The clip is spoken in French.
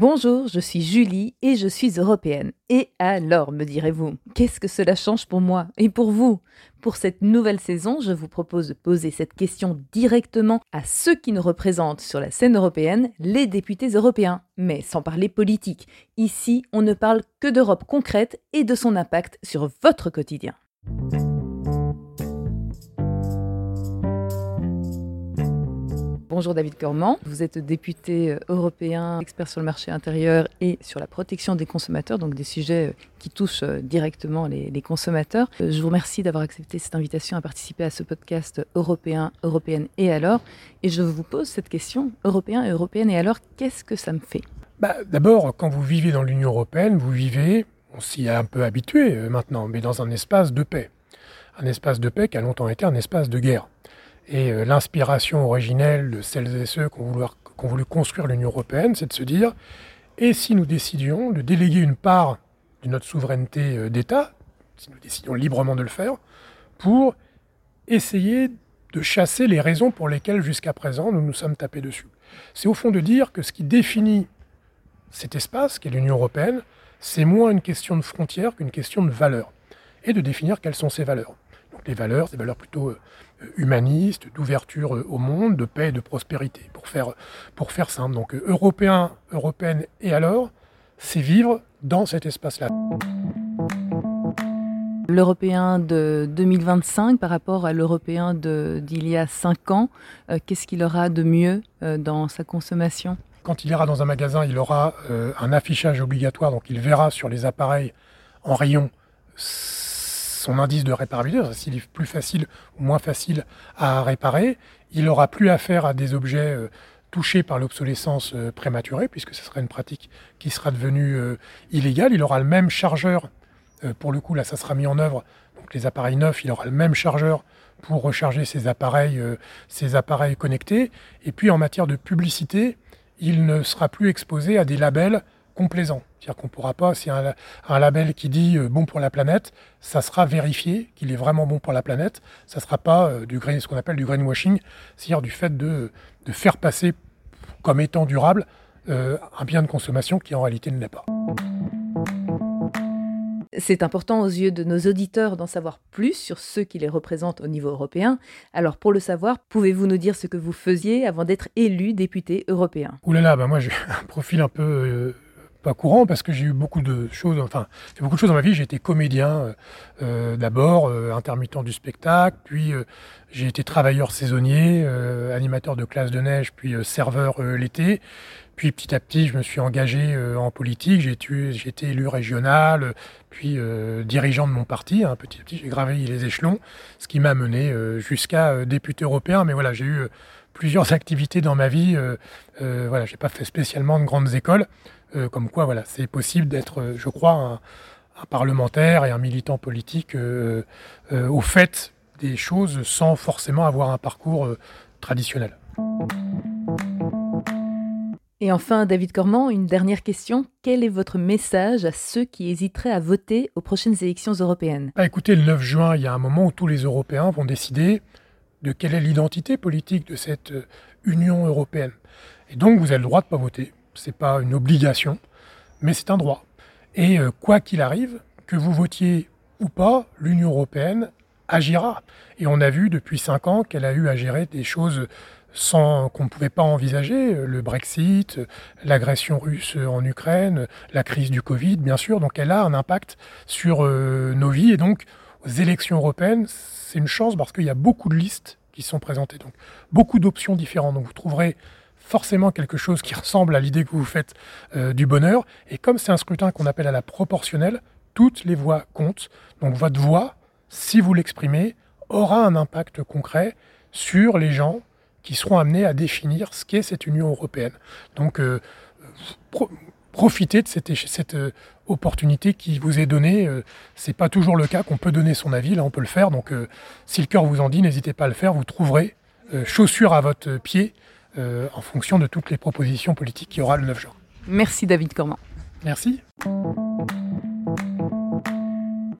Bonjour, je suis Julie et je suis européenne. Et alors, me direz-vous, qu'est-ce que cela change pour moi et pour vous? Pour cette nouvelle saison, je vous propose de poser cette question directement à ceux qui nous représentent sur la scène européenne, les députés européens, mais sans parler politique. Ici, on ne parle que d'Europe concrète et de son impact sur votre quotidien. Bonjour David Cormand, vous êtes député euh, européen, expert sur le marché intérieur et sur la protection des consommateurs, donc des sujets euh, qui touchent euh, directement les, consommateurs. Je vous remercie d'avoir accepté cette invitation à participer à ce podcast européen, européenne et alors. Et je vous pose cette question, européen européenne et alors, qu'est-ce que ça me fait? Bah, D'abord, quand vous vivez dans l'Union européenne, vous vivez, on s'y est un peu habitué maintenant, mais dans un espace de paix. Un espace de paix qui a longtemps été un espace de guerre. Et euh, l'inspiration originelle de celles et ceux qui ont voulu, construire l'Union européenne, c'est de se dire, et si nous décidions de déléguer une part de notre souveraineté euh, d'État, si nous décidions librement de le faire, pour essayer de chasser les raisons pour lesquelles jusqu'à présent nous nous sommes tapés dessus. C'est au fond de dire que ce qui définit cet espace, qu'est l'Union européenne, c'est moins une question de frontières qu'une question de valeurs, et de définir quelles sont ces valeurs. Les valeurs, des valeurs plutôt euh, humanistes, d'ouverture euh, au monde, de paix et de prospérité, pour faire, pour faire simple. Donc euh, européen, européenne et alors, c'est vivre dans cet espace-là. L'européen de 2025 par rapport à l'européen d'il y a 5 ans, qu'est-ce qu'il aura de mieux dans sa consommation? Quand il ira dans un magasin, il aura un affichage obligatoire, donc il verra sur les appareils en rayon son indice de réparabilité, s'il est plus facile ou moins facile à réparer, il n'aura plus affaire à des objets euh, touchés par l'obsolescence euh, prématurée, puisque ce sera une pratique qui sera devenue euh, illégale. Il aura le même chargeur, pour le coup là ça sera mis en œuvre, donc les appareils neufs, il aura le même chargeur pour recharger ses appareils, ses appareils connectés. Et puis en matière de publicité, il ne sera plus exposé à des labels complaisant. C'est-à-dire qu'on ne pourra pas, si un, un label qui dit euh, bon pour la planète, ça sera vérifié qu'il est vraiment bon pour la planète. Ça ne sera pas euh, du green, ce qu'on appelle du greenwashing, c'est-à-dire du fait de, de, faire passer comme étant durable euh, un bien de consommation qui en réalité ne l'est pas. C'est important aux yeux de nos auditeurs d'en savoir plus sur ceux qui les représentent au niveau européen. Alors pour le savoir, pouvez-vous nous dire ce que vous faisiez avant d'être élu député européen? Ouh là là, bah moi j'ai un profil un peu pas courant parce que j'ai eu beaucoup de choses, enfin, fait beaucoup de choses dans ma vie. J'ai été comédien euh, euh, d'abord, euh, intermittent du spectacle, puis j'ai été travailleur saisonnier, animateur de classe de neige, puis serveur l'été. Puis petit à petit, je me suis engagé en politique. J'ai été élu régional, puis dirigeant de mon parti. Hein, petit à petit, j'ai gravé les échelons, ce qui m'a mené jusqu'à député européen. Mais voilà, j'ai eu plusieurs activités dans ma vie. voilà, j'ai pas fait spécialement de grandes écoles. Euh, comme quoi voilà, c'est possible d'être, euh, je crois, un, parlementaire et un militant politique euh, au fait des choses sans forcément avoir un parcours traditionnel. Et enfin, David Cormand, une dernière question. Quel est votre message à ceux qui hésiteraient à voter aux prochaines élections européennes? Bah, Écoutez, le 9 juin, il y a un moment où tous les Européens vont décider de quelle est l'identité politique de cette Union européenne. Et donc, vous avez le droit de ne pas voter c'est pas une obligation, mais c'est un droit. Et euh, quoi qu'il arrive, que vous votiez ou pas, l'Union européenne agira. Et on a vu depuis cinq ans qu'elle a eu à gérer des choses sans qu'on ne pouvait pas envisager, le Brexit, l'agression russe en Ukraine, la crise du Covid, bien sûr. Donc elle a un impact sur euh, nos vies. Et donc, aux élections européennes, c'est une chance parce qu'il y a beaucoup de listes qui sont présentées. Donc, beaucoup d'options différentes. Donc, vous trouverez forcément quelque chose qui ressemble à l'idée que vous faites euh, du bonheur. Et comme c'est un scrutin qu'on appelle à la proportionnelle, toutes les voix comptent. Donc votre voix, si vous l'exprimez, aura un impact concret sur les gens qui seront amenés à définir ce qu'est cette Union européenne. Donc euh, profitez de cette, cette euh, opportunité qui vous est donnée. c'est pas toujours le cas qu'on peut donner son avis, là on peut le faire. Donc si le cœur vous en dit, n'hésitez pas à le faire. Vous trouverez chaussures à votre pied euh, en fonction de toutes les propositions politiques qu'il y aura le 9 juin. Merci David Cormand. Merci.